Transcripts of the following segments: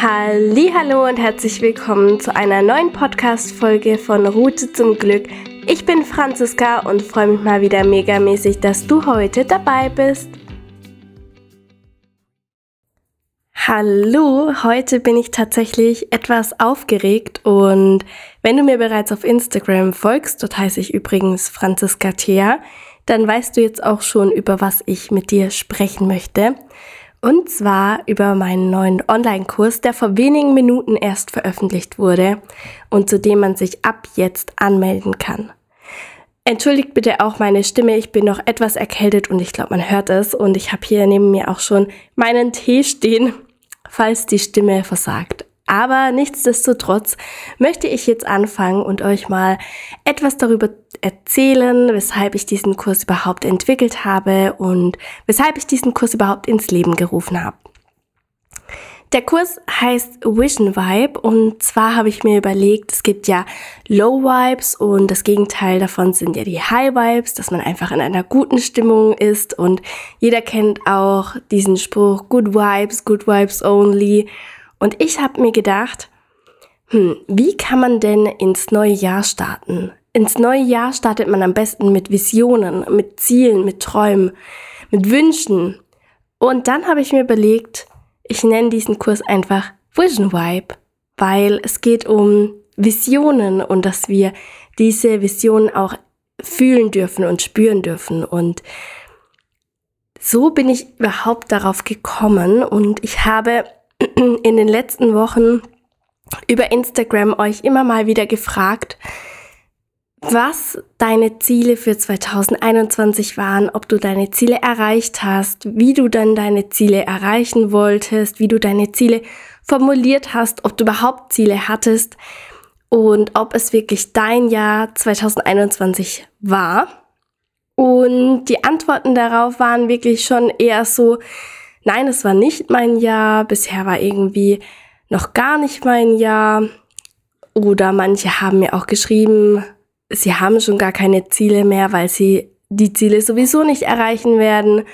Hallo und herzlich willkommen zu einer neuen Podcast Folge von Route zum Glück. Ich bin Franziska und freue mich mal wieder megamäßig, dass du heute dabei bist. Hallo, heute bin ich tatsächlich etwas aufgeregt und wenn du mir bereits auf Instagram folgst, dort heiße ich übrigens Franziska Thea, dann weißt du jetzt auch schon, über was ich mit dir sprechen möchte. Und zwar über meinen neuen Online-Kurs, der vor wenigen Minuten erst veröffentlicht wurde und zu dem man sich ab jetzt anmelden kann. Entschuldigt bitte auch meine Stimme, ich bin noch etwas erkältet und ich glaube, man hört es. Und ich habe hier neben mir auch schon meinen Tee stehen, falls die Stimme versagt. Aber nichtsdestotrotz möchte ich jetzt anfangen und euch mal etwas darüber erzählen, weshalb ich diesen Kurs überhaupt entwickelt habe und weshalb ich diesen Kurs überhaupt ins Leben gerufen habe. Der Kurs heißt Vision Vibe und zwar habe ich mir überlegt, es gibt ja Low Vibes und das Gegenteil davon sind ja die High Vibes, dass man einfach in einer guten Stimmung ist und jeder kennt auch diesen Spruch Good Vibes, Good Vibes Only und ich habe mir gedacht, hm, wie kann man denn ins neue Jahr starten? Ins neue Jahr startet man am besten mit Visionen, mit Zielen, mit Träumen, mit Wünschen. Und dann habe ich mir überlegt, ich nenne diesen Kurs einfach Vision Vibe, weil es geht um Visionen und dass wir diese Visionen auch fühlen dürfen und spüren dürfen. Und so bin ich überhaupt darauf gekommen und ich habe in den letzten Wochen über Instagram euch immer mal wieder gefragt, was deine Ziele für 2021 waren, ob du deine Ziele erreicht hast, wie du dann deine Ziele erreichen wolltest, wie du deine Ziele formuliert hast, ob du überhaupt Ziele hattest und ob es wirklich dein Jahr 2021 war. Und die Antworten darauf waren wirklich schon eher so, nein, es war nicht mein Jahr, bisher war irgendwie noch gar nicht mein Jahr. Oder manche haben mir auch geschrieben, sie haben schon gar keine Ziele mehr, weil sie die Ziele sowieso nicht erreichen werden.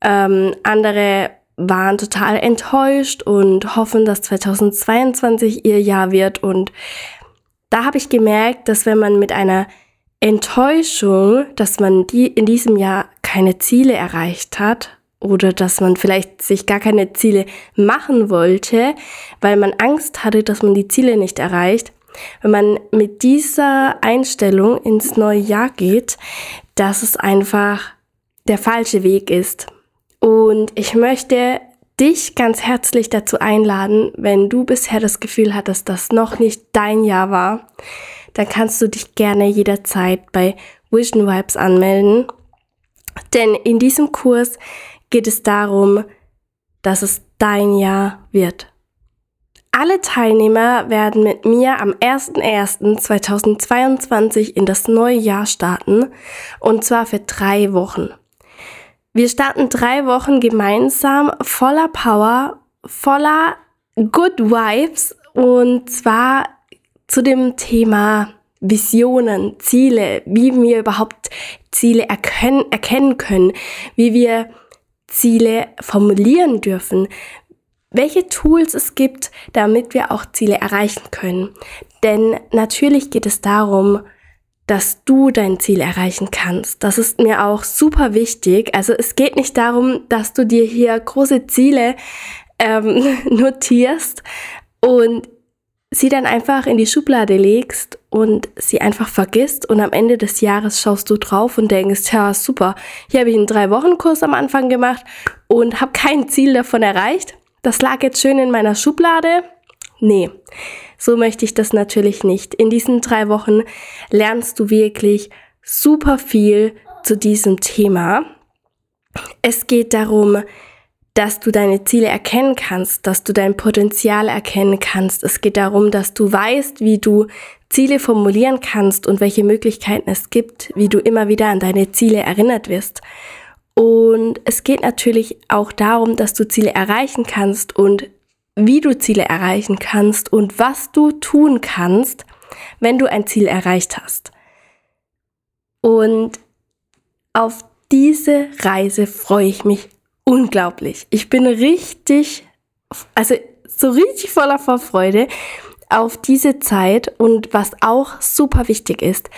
Ähm, andere waren total enttäuscht und hoffen, dass 2022 ihr Jahr wird. Und da habe ich gemerkt, dass wenn man mit einer Enttäuschung, dass man die in diesem Jahr keine Ziele erreicht hat oder dass man vielleicht sich gar keine Ziele machen wollte, weil man Angst hatte, dass man die Ziele nicht erreicht, wenn man mit dieser Einstellung ins neue Jahr geht, dass es einfach der falsche Weg ist. Und ich möchte dich ganz herzlich dazu einladen, wenn du bisher das Gefühl hattest, dass das noch nicht dein Jahr war, dann kannst du dich gerne jederzeit bei Vision Vibes anmelden. Denn in diesem Kurs geht es darum, dass es dein Jahr wird. Alle Teilnehmer werden mit mir am 01.01.2022 in das neue Jahr starten und zwar für drei Wochen. Wir starten drei Wochen gemeinsam voller Power, voller Good Vibes und zwar zu dem Thema Visionen, Ziele, wie wir überhaupt Ziele erkennen, erkennen können, wie wir Ziele formulieren dürfen, welche Tools es gibt, damit wir auch Ziele erreichen können. Denn natürlich geht es darum, dass du dein Ziel erreichen kannst. Das ist mir auch super wichtig. Also es geht nicht darum, dass du dir hier große Ziele ähm, notierst und sie dann einfach in die Schublade legst und sie einfach vergisst und am Ende des Jahres schaust du drauf und denkst, ja super, hier habe ich einen drei Wochen Kurs am Anfang gemacht und habe kein Ziel davon erreicht das lag jetzt schön in meiner Schublade. Nee, so möchte ich das natürlich nicht. In diesen drei Wochen lernst du wirklich super viel zu diesem Thema. Es geht darum, dass du deine Ziele erkennen kannst, dass du dein Potenzial erkennen kannst. Es geht darum, dass du weißt, wie du Ziele formulieren kannst und welche Möglichkeiten es gibt, wie du immer wieder an deine Ziele erinnert wirst. Und es geht natürlich auch darum, dass du Ziele erreichen kannst und wie du Ziele erreichen kannst und was du tun kannst, wenn du ein Ziel erreicht hast. Und auf diese Reise freue ich mich unglaublich. Ich bin richtig, also so richtig voller Vorfreude auf diese Zeit und was auch super wichtig ist.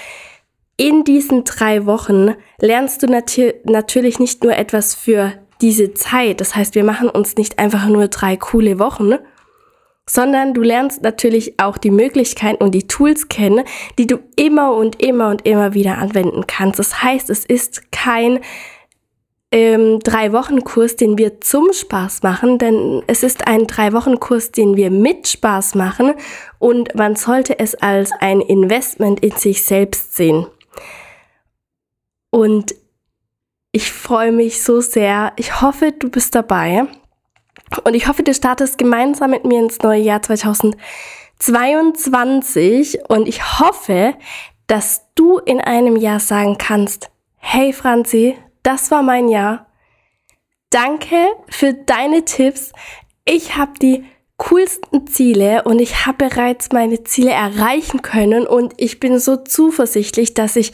In diesen drei Wochen lernst du nat natürlich nicht nur etwas für diese Zeit. Das heißt, wir machen uns nicht einfach nur drei coole Wochen, sondern du lernst natürlich auch die Möglichkeiten und die Tools kennen, die du immer und immer und immer wieder anwenden kannst. Das heißt, es ist kein ähm, drei Wochen Kurs, den wir zum Spaß machen, denn es ist ein drei Wochen Kurs, den wir mit Spaß machen und man sollte es als ein Investment in sich selbst sehen. Und ich freue mich so sehr. Ich hoffe, du bist dabei. Und ich hoffe, du startest gemeinsam mit mir ins neue Jahr 2022. Und ich hoffe, dass du in einem Jahr sagen kannst, hey Franzi, das war mein Jahr. Danke für deine Tipps. Ich habe die coolsten Ziele und ich habe bereits meine Ziele erreichen können und ich bin so zuversichtlich, dass ich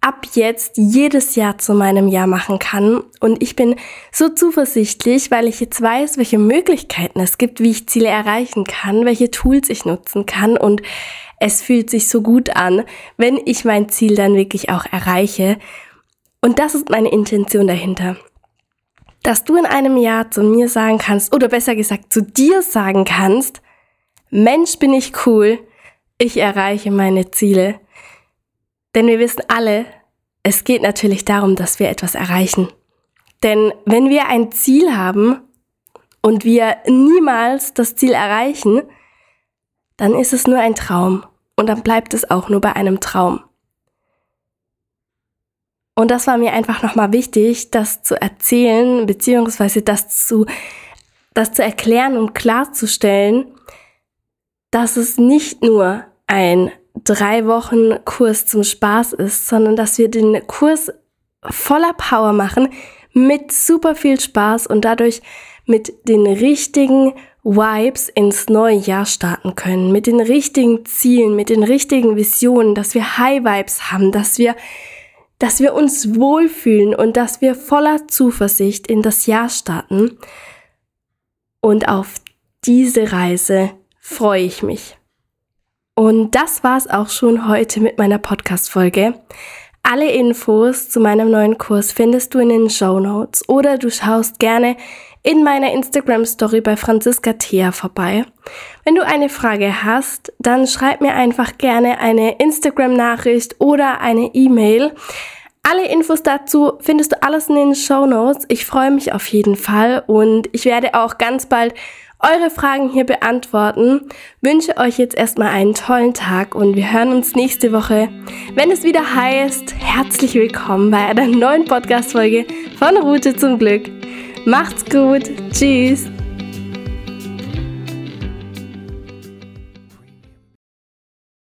ab jetzt jedes Jahr zu meinem Jahr machen kann. Und ich bin so zuversichtlich, weil ich jetzt weiß, welche Möglichkeiten es gibt, wie ich Ziele erreichen kann, welche Tools ich nutzen kann. Und es fühlt sich so gut an, wenn ich mein Ziel dann wirklich auch erreiche. Und das ist meine Intention dahinter. Dass du in einem Jahr zu mir sagen kannst, oder besser gesagt zu dir sagen kannst, Mensch bin ich cool, ich erreiche meine Ziele. Denn wir wissen alle, es geht natürlich darum, dass wir etwas erreichen. Denn wenn wir ein Ziel haben und wir niemals das Ziel erreichen, dann ist es nur ein Traum und dann bleibt es auch nur bei einem Traum. Und das war mir einfach nochmal wichtig, das zu erzählen, beziehungsweise das zu, das zu erklären und klarzustellen, dass es nicht nur ein drei Wochen Kurs zum Spaß ist, sondern dass wir den Kurs voller Power machen, mit super viel Spaß und dadurch mit den richtigen Vibes ins neue Jahr starten können, mit den richtigen Zielen, mit den richtigen Visionen, dass wir High Vibes haben, dass wir, dass wir uns wohlfühlen und dass wir voller Zuversicht in das Jahr starten. Und auf diese Reise freue ich mich. Und das war's auch schon heute mit meiner Podcast-Folge. Alle Infos zu meinem neuen Kurs findest du in den Show Notes oder du schaust gerne in meiner Instagram-Story bei Franziska Thea vorbei. Wenn du eine Frage hast, dann schreib mir einfach gerne eine Instagram-Nachricht oder eine E-Mail. Alle Infos dazu findest du alles in den Show Notes. Ich freue mich auf jeden Fall und ich werde auch ganz bald eure Fragen hier beantworten. Wünsche euch jetzt erstmal einen tollen Tag und wir hören uns nächste Woche, wenn es wieder heißt, herzlich willkommen bei einer neuen Podcast-Folge von Route zum Glück. Macht's gut. Tschüss.